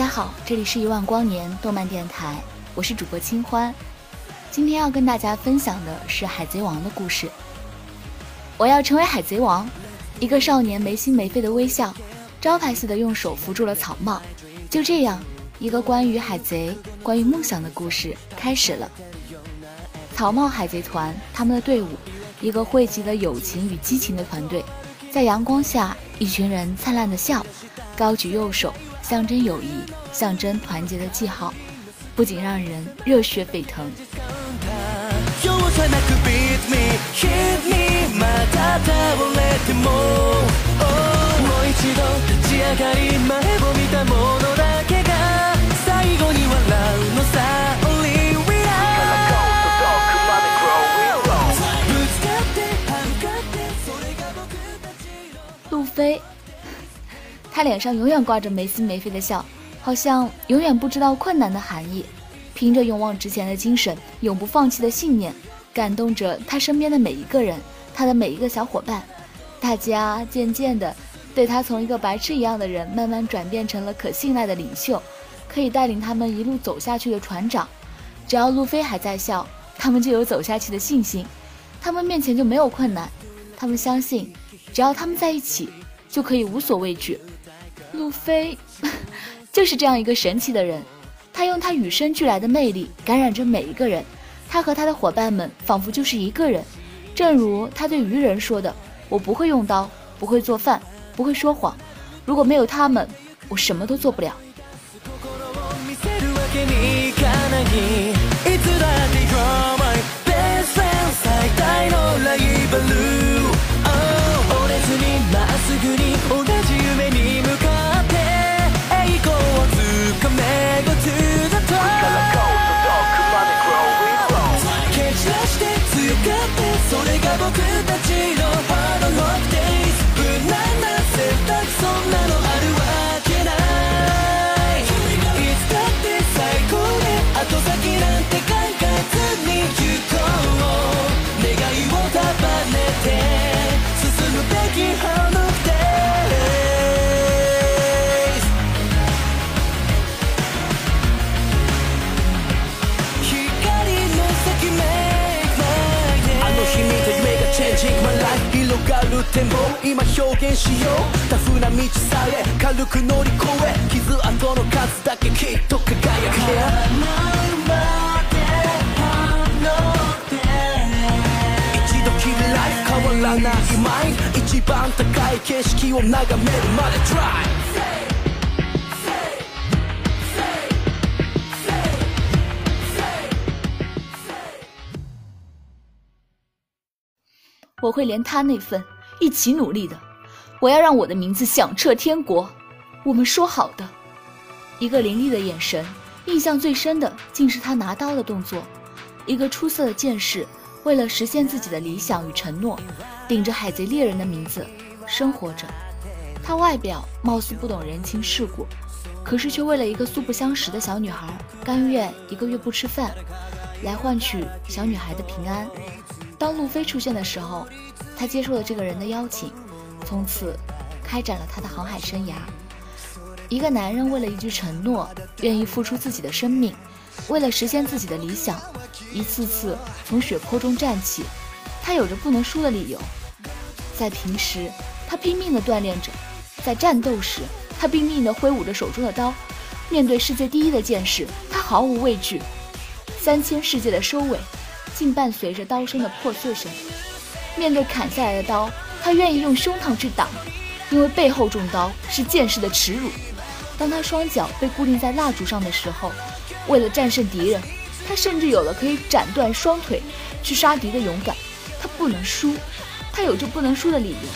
大家好，这里是一万光年动漫电台，我是主播清欢。今天要跟大家分享的是《海贼王》的故事。我要成为海贼王。一个少年没心没肺的微笑，招牌似的用手扶住了草帽。就这样，一个关于海贼、关于梦想的故事开始了。草帽海贼团，他们的队伍，一个汇集了友情与激情的团队，在阳光下，一群人灿烂的笑，高举右手。象征友谊、象征团结的记号，不仅让人热血沸腾。路飞。他脸上永远挂着没心没肺的笑，好像永远不知道困难的含义。凭着勇往直前的精神，永不放弃的信念，感动着他身边的每一个人，他的每一个小伙伴。大家渐渐的对他从一个白痴一样的人，慢慢转变成了可信赖的领袖，可以带领他们一路走下去的船长。只要路飞还在笑，他们就有走下去的信心。他们面前就没有困难，他们相信，只要他们在一起，就可以无所畏惧。路飞 就是这样一个神奇的人，他用他与生俱来的魅力感染着每一个人。他和他的伙伴们仿佛就是一个人，正如他对鱼人说的：“我不会用刀，不会做饭，不会说谎。如果没有他们，我什么都做不了。”展望今表現しようタフな道さえ軽く乗り越え傷跡の数だけきっと輝く一度きりライフ変わらないマイン一番高い景色を眺めるまで Try 我会连他那份。一起努力的，我要让我的名字响彻天国。我们说好的，一个凌厉的眼神，印象最深的竟是他拿刀的动作。一个出色的剑士，为了实现自己的理想与承诺，顶着海贼猎人的名字生活着。他外表貌似不懂人情世故，可是却为了一个素不相识的小女孩，甘愿一个月不吃饭，来换取小女孩的平安。当路飞出现的时候。他接受了这个人的邀请，从此开展了他的航海生涯。一个男人为了一句承诺，愿意付出自己的生命，为了实现自己的理想，一次次从血泊中站起。他有着不能输的理由。在平时，他拼命地锻炼着；在战斗时，他拼命地挥舞着手中的刀。面对世界第一的剑士，他毫无畏惧。三千世界的收尾，竟伴随着刀声的破碎声。面对砍下来的刀，他愿意用胸膛去挡，因为背后中刀是剑士的耻辱。当他双脚被固定在蜡烛上的时候，为了战胜敌人，他甚至有了可以斩断双腿去杀敌的勇敢。他不能输，他有着不能输的理由。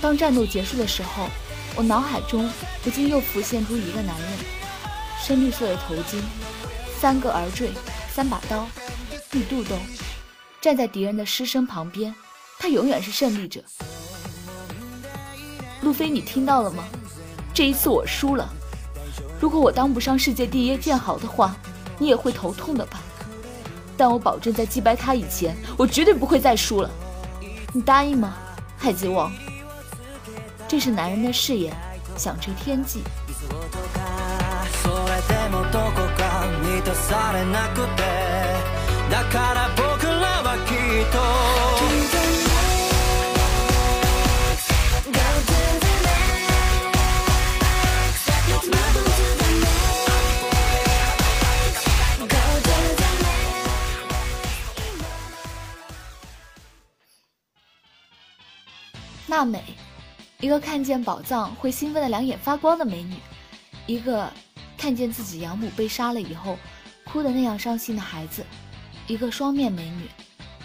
当战斗结束的时候，我脑海中不禁又浮现出一个男人，深绿色的头巾，三个耳坠，三把刀，绿肚兜，站在敌人的尸身旁边。他永远是胜利者。路飞，你听到了吗？这一次我输了。如果我当不上世界第一剑豪的话，你也会头痛的吧？但我保证，在击败他以前，我绝对不会再输了。你答应吗，海贼王？这是男人的誓言，响彻天际。娜美，一个看见宝藏会兴奋的两眼发光的美女，一个看见自己养母被杀了以后哭的那样伤心的孩子，一个双面美女，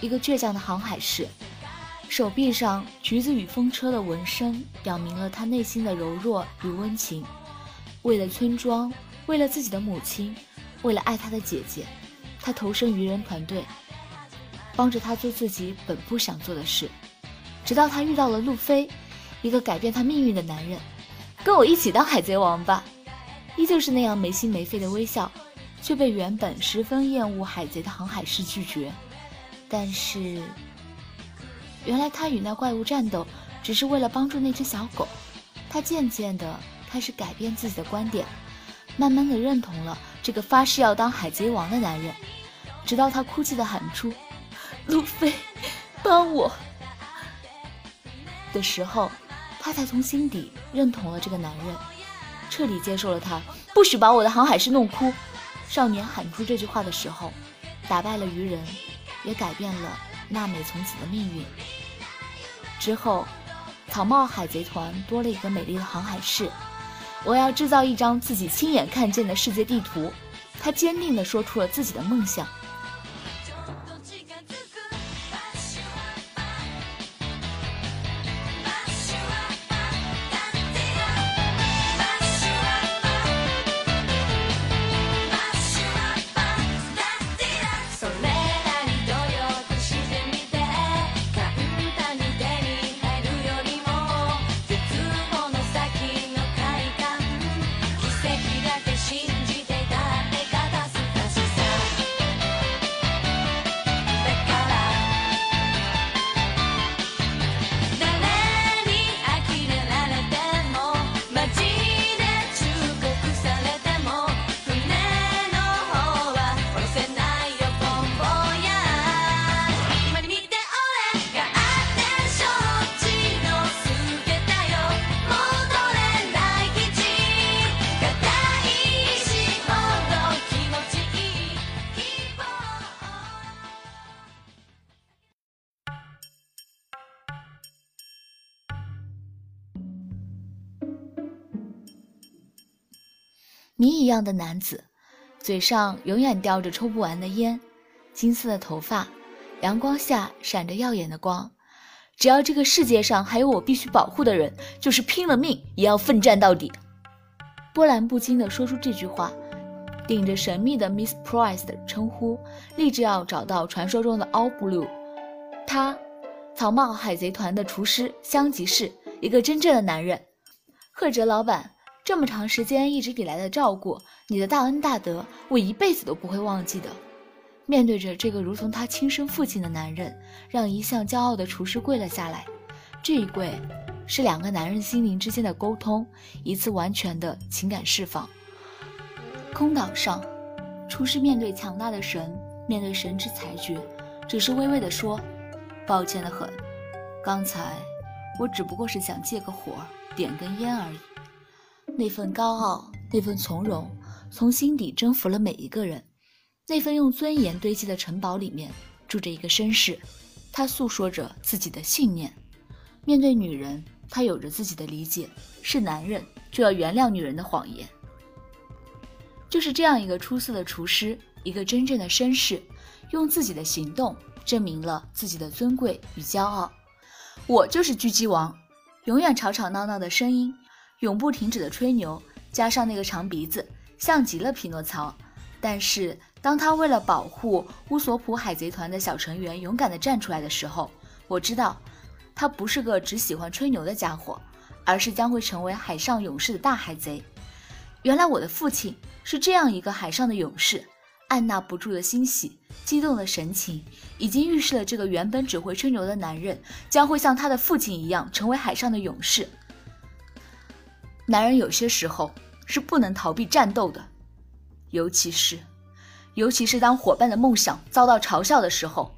一个倔强的航海士，手臂上橘子与风车的纹身表明了她内心的柔弱与温情。为了村庄，为了自己的母亲，为了爱她的姐姐，她投身愚人团队，帮着她做自己本不想做的事。直到他遇到了路飞，一个改变他命运的男人，跟我一起当海贼王吧。依旧是那样没心没肺的微笑，却被原本十分厌恶海贼的航海士拒绝。但是，原来他与那怪物战斗，只是为了帮助那只小狗。他渐渐的开始改变自己的观点，慢慢的认同了这个发誓要当海贼王的男人。直到他哭泣的喊出：“路飞，帮我！”的时候，他才从心底认同了这个男人，彻底接受了他。不许把我的航海士弄哭！少年喊出这句话的时候，打败了愚人，也改变了娜美从此的命运。之后，草帽海贼团多了一个美丽的航海士。我要制造一张自己亲眼看见的世界地图。他坚定地说出了自己的梦想。一样的男子，嘴上永远叼着抽不完的烟，金色的头发，阳光下闪着耀眼的光。只要这个世界上还有我必须保护的人，就是拼了命也要奋战到底。波澜不惊地说出这句话，顶着神秘的 Miss Price 的称呼，立志要找到传说中的 All Blue。他，草帽海贼团的厨师香吉士，一个真正的男人。赫哲老板。这么长时间一直以来的照顾，你的大恩大德，我一辈子都不会忘记的。面对着这个如同他亲生父亲的男人，让一向骄傲的厨师跪了下来。这一跪，是两个男人心灵之间的沟通，一次完全的情感释放。空岛上，厨师面对强大的神，面对神之裁决，只是微微的说：“抱歉的很，刚才我只不过是想借个火，点根烟而已。”那份高傲，那份从容，从心底征服了每一个人。那份用尊严堆积的城堡里面，住着一个绅士，他诉说着自己的信念。面对女人，他有着自己的理解。是男人，就要原谅女人的谎言。就是这样一个出色的厨师，一个真正的绅士，用自己的行动证明了自己的尊贵与骄傲。我就是狙击王，永远吵吵闹闹的声音，永不停止的吹牛，加上那个长鼻子，像极了匹诺曹。但是当他为了保护乌索普海贼团的小成员勇敢地站出来的时候，我知道，他不是个只喜欢吹牛的家伙，而是将会成为海上勇士的大海贼。原来我的父亲是这样一个海上的勇士，按捺不住的欣喜、激动的神情，已经预示了这个原本只会吹牛的男人将会像他的父亲一样成为海上的勇士。男人有些时候是不能逃避战斗的。尤其是，尤其是当伙伴的梦想遭到嘲笑的时候。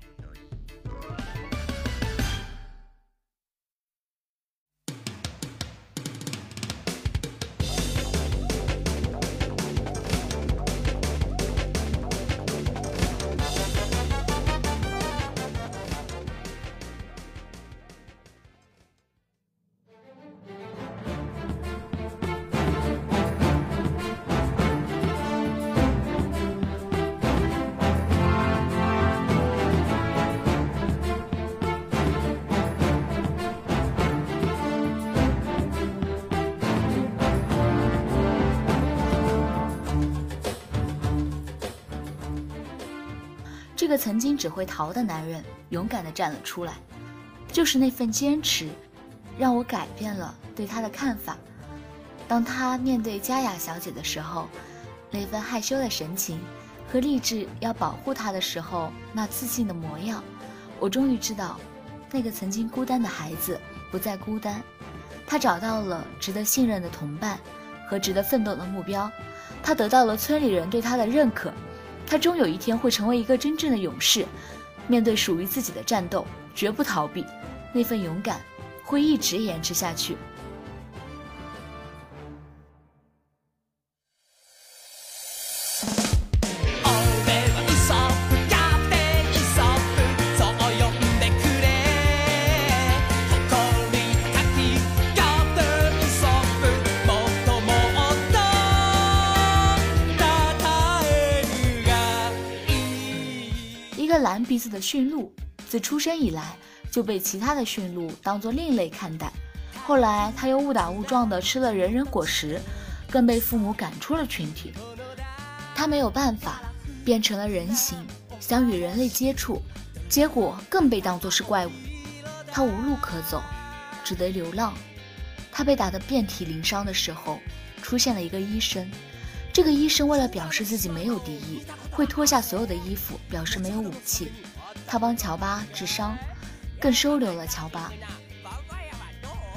这个曾经只会逃的男人，勇敢地站了出来。就是那份坚持，让我改变了对他的看法。当他面对佳雅小姐的时候，那份害羞的神情，和立志要保护她的时候那自信的模样，我终于知道，那个曾经孤单的孩子不再孤单。他找到了值得信任的同伴，和值得奋斗的目标。他得到了村里人对他的认可。他终有一天会成为一个真正的勇士，面对属于自己的战斗，绝不逃避，那份勇敢会一直延迟下去。鼻子的驯鹿，自出生以来就被其他的驯鹿当作另类看待。后来他又误打误撞地吃了人人果实，更被父母赶出了群体。他没有办法，变成了人形，想与人类接触，结果更被当作是怪物。他无路可走，只得流浪。他被打得遍体鳞伤的时候，出现了一个医生。这个医生为了表示自己没有敌意，会脱下所有的衣服，表示没有武器。他帮乔巴治伤，更收留了乔巴。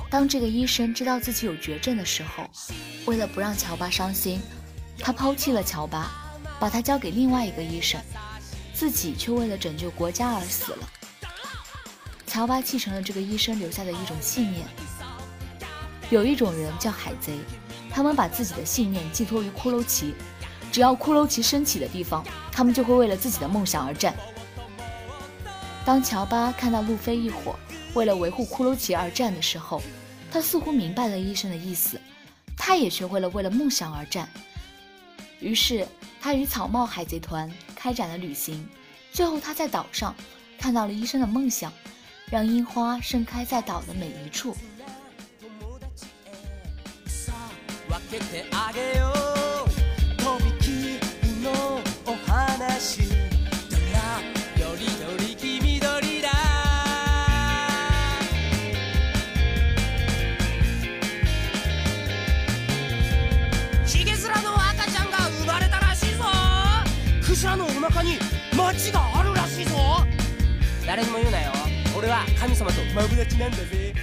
当这个医生知道自己有绝症的时候，为了不让乔巴伤心，他抛弃了乔巴，把他交给另外一个医生，自己却为了拯救国家而死了。乔巴继承了这个医生留下的一种信念：有一种人叫海贼。他们把自己的信念寄托于骷髅旗，只要骷髅旗升起的地方，他们就会为了自己的梦想而战。当乔巴看到路飞一伙为了维护骷髅旗而战的时候，他似乎明白了医生的意思，他也学会了为了梦想而战。于是，他与草帽海贼团开展了旅行。最后，他在岛上看到了医生的梦想，让樱花盛开在岛的每一处。誰にも言うなよ俺は神様とマブダチなんだぜ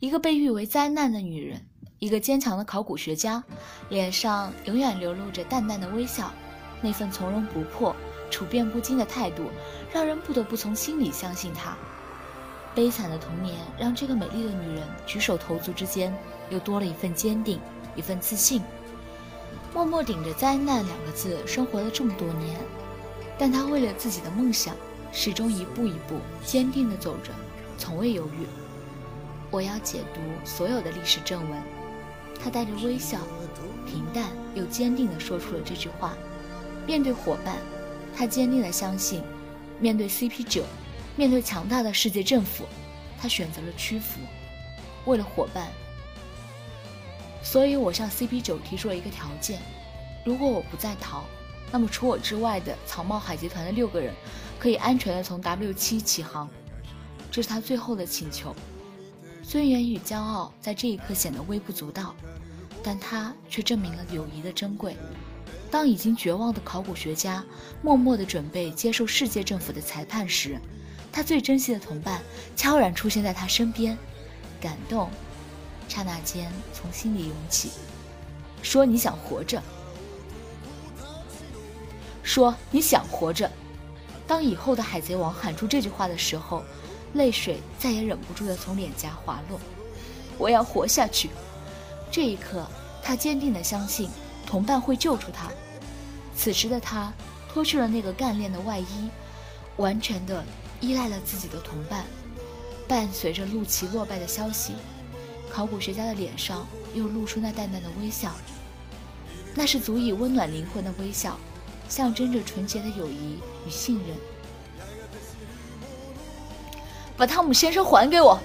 一个被誉为灾难的女人，一个坚强的考古学家，脸上永远流露着淡淡的微笑，那份从容不迫、处变不惊的态度，让人不得不从心里相信她。悲惨的童年让这个美丽的女人举手投足之间又多了一份坚定，一份自信。 默默顶着“灾难”两个字生活了这么多年，但他为了自己的梦想，始终一步一步坚定地走着，从未犹豫。我要解读所有的历史正文，他带着微笑，平淡又坚定地说出了这句话。面对伙伴，他坚定地相信；面对 CP 九，面对强大的世界政府，他选择了屈服。为了伙伴，所以我向 CP 九提出了一个条件：如果我不再逃，那么除我之外的草帽海贼团的六个人可以安全的从 W 七起航。这是他最后的请求。尊严与骄傲在这一刻显得微不足道，但他却证明了友谊的珍贵。当已经绝望的考古学家默默地准备接受世界政府的裁判时，他最珍惜的同伴悄然出现在他身边，感动刹那间从心里涌起。说你想活着，说你想活着。当以后的海贼王喊出这句话的时候。泪水再也忍不住的从脸颊滑落。我要活下去。这一刻，他坚定的相信同伴会救出他。此时的他脱去了那个干练的外衣，完全的依赖了自己的同伴。伴随着陆琪落败的消息，考古学家的脸上又露出那淡淡的微笑。那是足以温暖灵魂的微笑，象征着纯洁的友谊与信任。把汤姆先生还给我！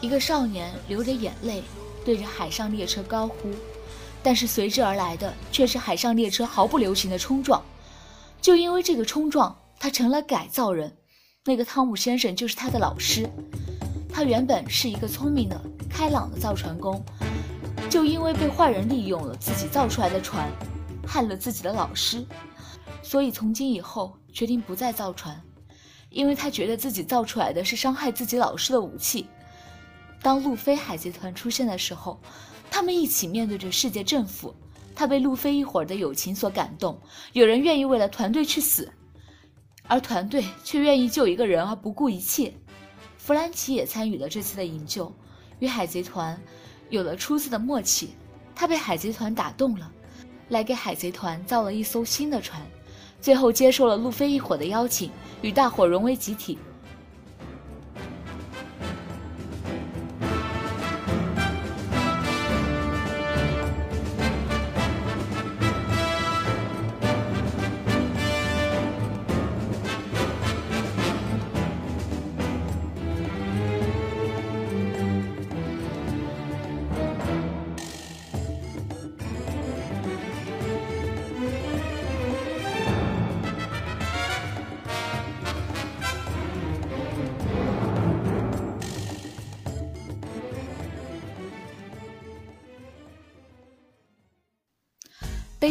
一个少年流着眼泪，对着海上列车高呼，但是随之而来的却是海上列车毫不留情的冲撞。就因为这个冲撞，他成了改造人。那个汤姆先生就是他的老师。他原本是一个聪明的、开朗的造船工，就因为被坏人利用了自己造出来的船，害了自己的老师，所以从今以后决定不再造船。因为他觉得自己造出来的是伤害自己老师的武器。当路飞海贼团出现的时候，他们一起面对着世界政府。他被路飞一伙的友情所感动，有人愿意为了团队去死，而团队却愿意救一个人而不顾一切。弗兰奇也参与了这次的营救，与海贼团有了初次的默契。他被海贼团打动了，来给海贼团造了一艘新的船。最后接受了路飞一伙的邀请，与大伙融为集体。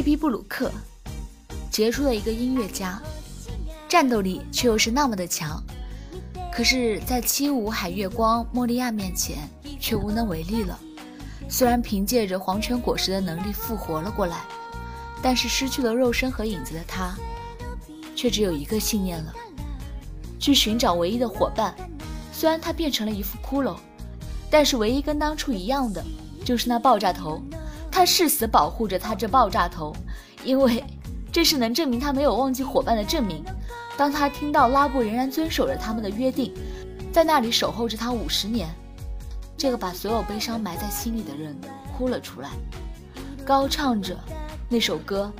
卑鄙布鲁克，杰出的一个音乐家，战斗力却又是那么的强，可是，在七五海月光莫利亚面前却无能为力了。虽然凭借着黄泉果实的能力复活了过来，但是失去了肉身和影子的他，却只有一个信念了：去寻找唯一的伙伴。虽然他变成了一副骷髅，但是唯一跟当初一样的，就是那爆炸头。他誓死保护着他这爆炸头，因为 这是能证明他没有忘记伙伴的证明。当他听到拉布仍然遵守着他们的约定，在那里守候着他五十年，这个把所有悲伤埋在心里的人哭了出来，高唱着那首歌，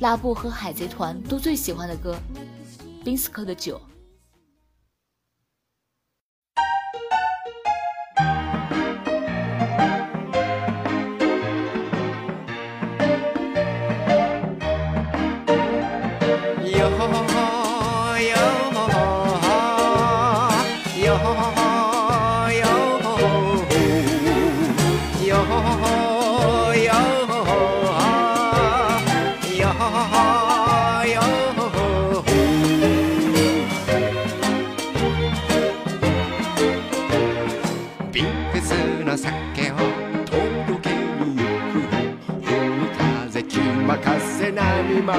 拉布和海贼团都最喜欢的歌《宾斯克的酒》。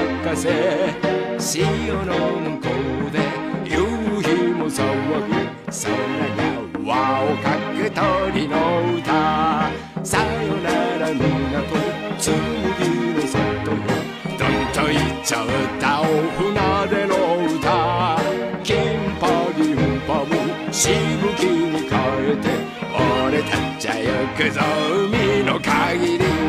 任せ。潮の向こうで夕日も騒ぐ。空に輪をかけ鳥の歌。さよなら港紬の里よどんと行っちゃったお船での歌。金パリンパムしぶきに変えて俺たちゃ行くぞ。海の限り。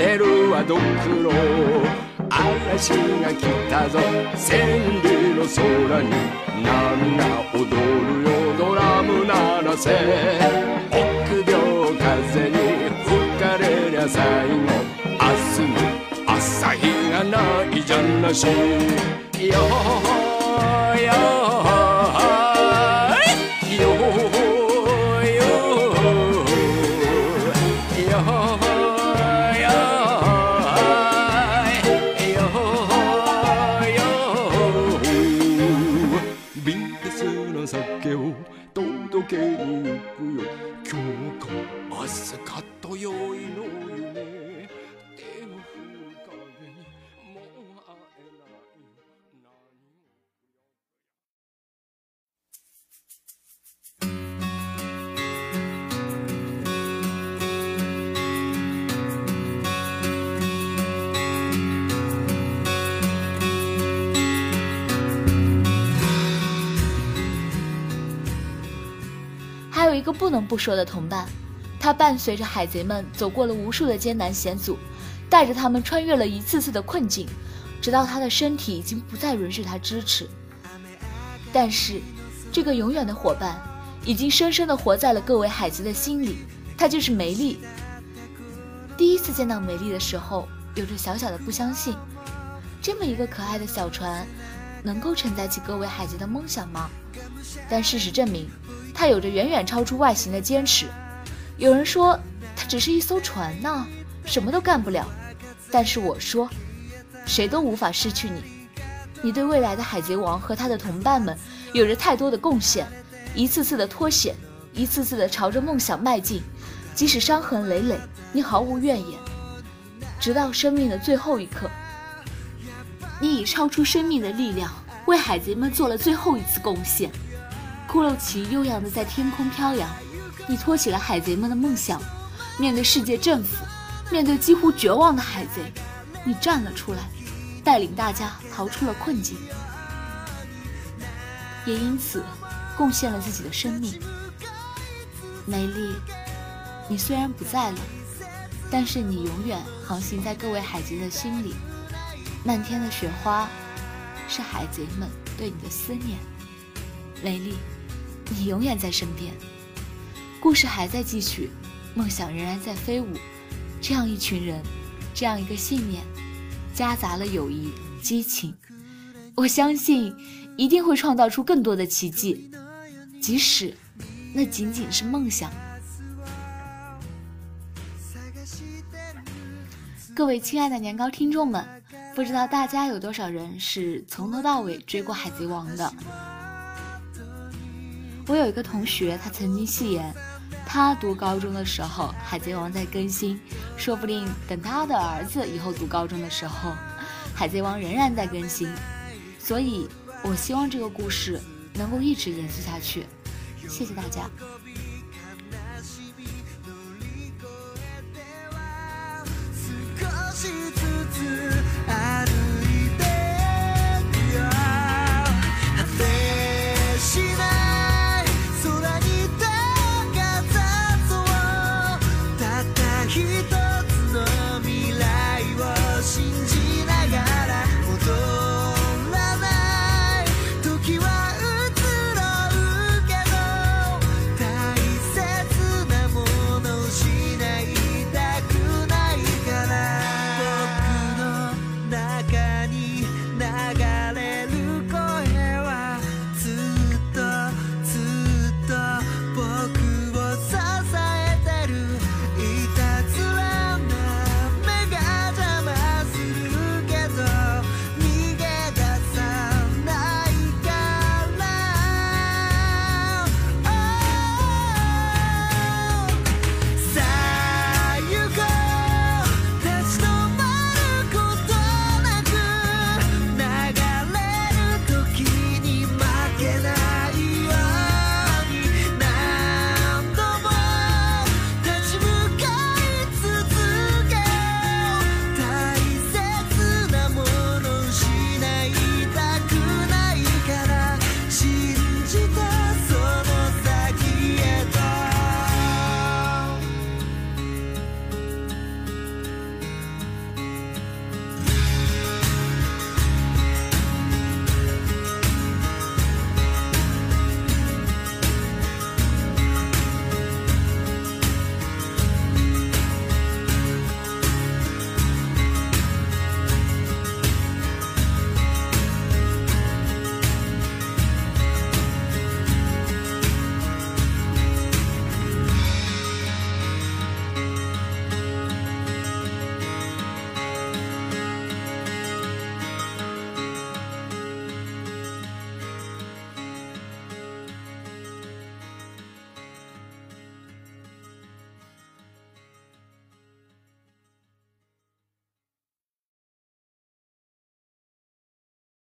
てるはドクロ。嵐が来たぞ。千里の空に波が踊るよ。ドラム鳴らせ。臆病風に吹かれりゃ最後。明日の朝日がないじゃなし。よーよ一个不能不说的同伴，他伴随着海贼们走过了无数的艰难险阻，带着他们穿越了一次次的困境，直到他的身体已经不再允许他支持。但是，这个永远的伙伴，已经深深地活在了各位海贼的心里，他就是梅丽。第一次见到梅丽的时候，有着小小的不相信，这么一个可爱的小船，能够承载起各位海贼的梦想吗？但事实证明，他有着远远超出外形的坚持。有人说他只是一艘船呢，什么都干不了。但是我说，谁都无法失去你。你对未来的海贼王和他的同伴们有着太多的贡献，一次次的脱险，一次次的朝着梦想迈进，即使伤痕累累，你毫无怨言。直到生命的最后一刻，你以超出生命的力量为海贼们做了最后一次贡献。骷髅旗悠扬的在天空飘扬，你托起了海贼们的梦想。面对世界政府，面对几乎绝望的海贼，你站了出来，带领大家逃出了困境，也因此贡献了自己的生命。美丽，你虽然不在了，但是你永远航行在各位海贼的心里。漫天的雪花，是海贼们对你的思念。美丽，你永远在身边。故事还在继续，梦想仍然在飞舞。这样一群人，这样一个信念，夹杂了友谊、激情。我相信，一定会创造出更多的奇迹，即使那仅仅是梦想。各位亲爱的年糕听众们，不知道大家有多少人是从头到尾追过《海贼王》的？我有一个同学，他曾经戏言，他读高中的时候，《海贼王》在更新，说不定等他的儿子以后读高中的时候，《海贼王》仍然在更新。所以，我希望这个故事能够一直延续下去。谢谢大家。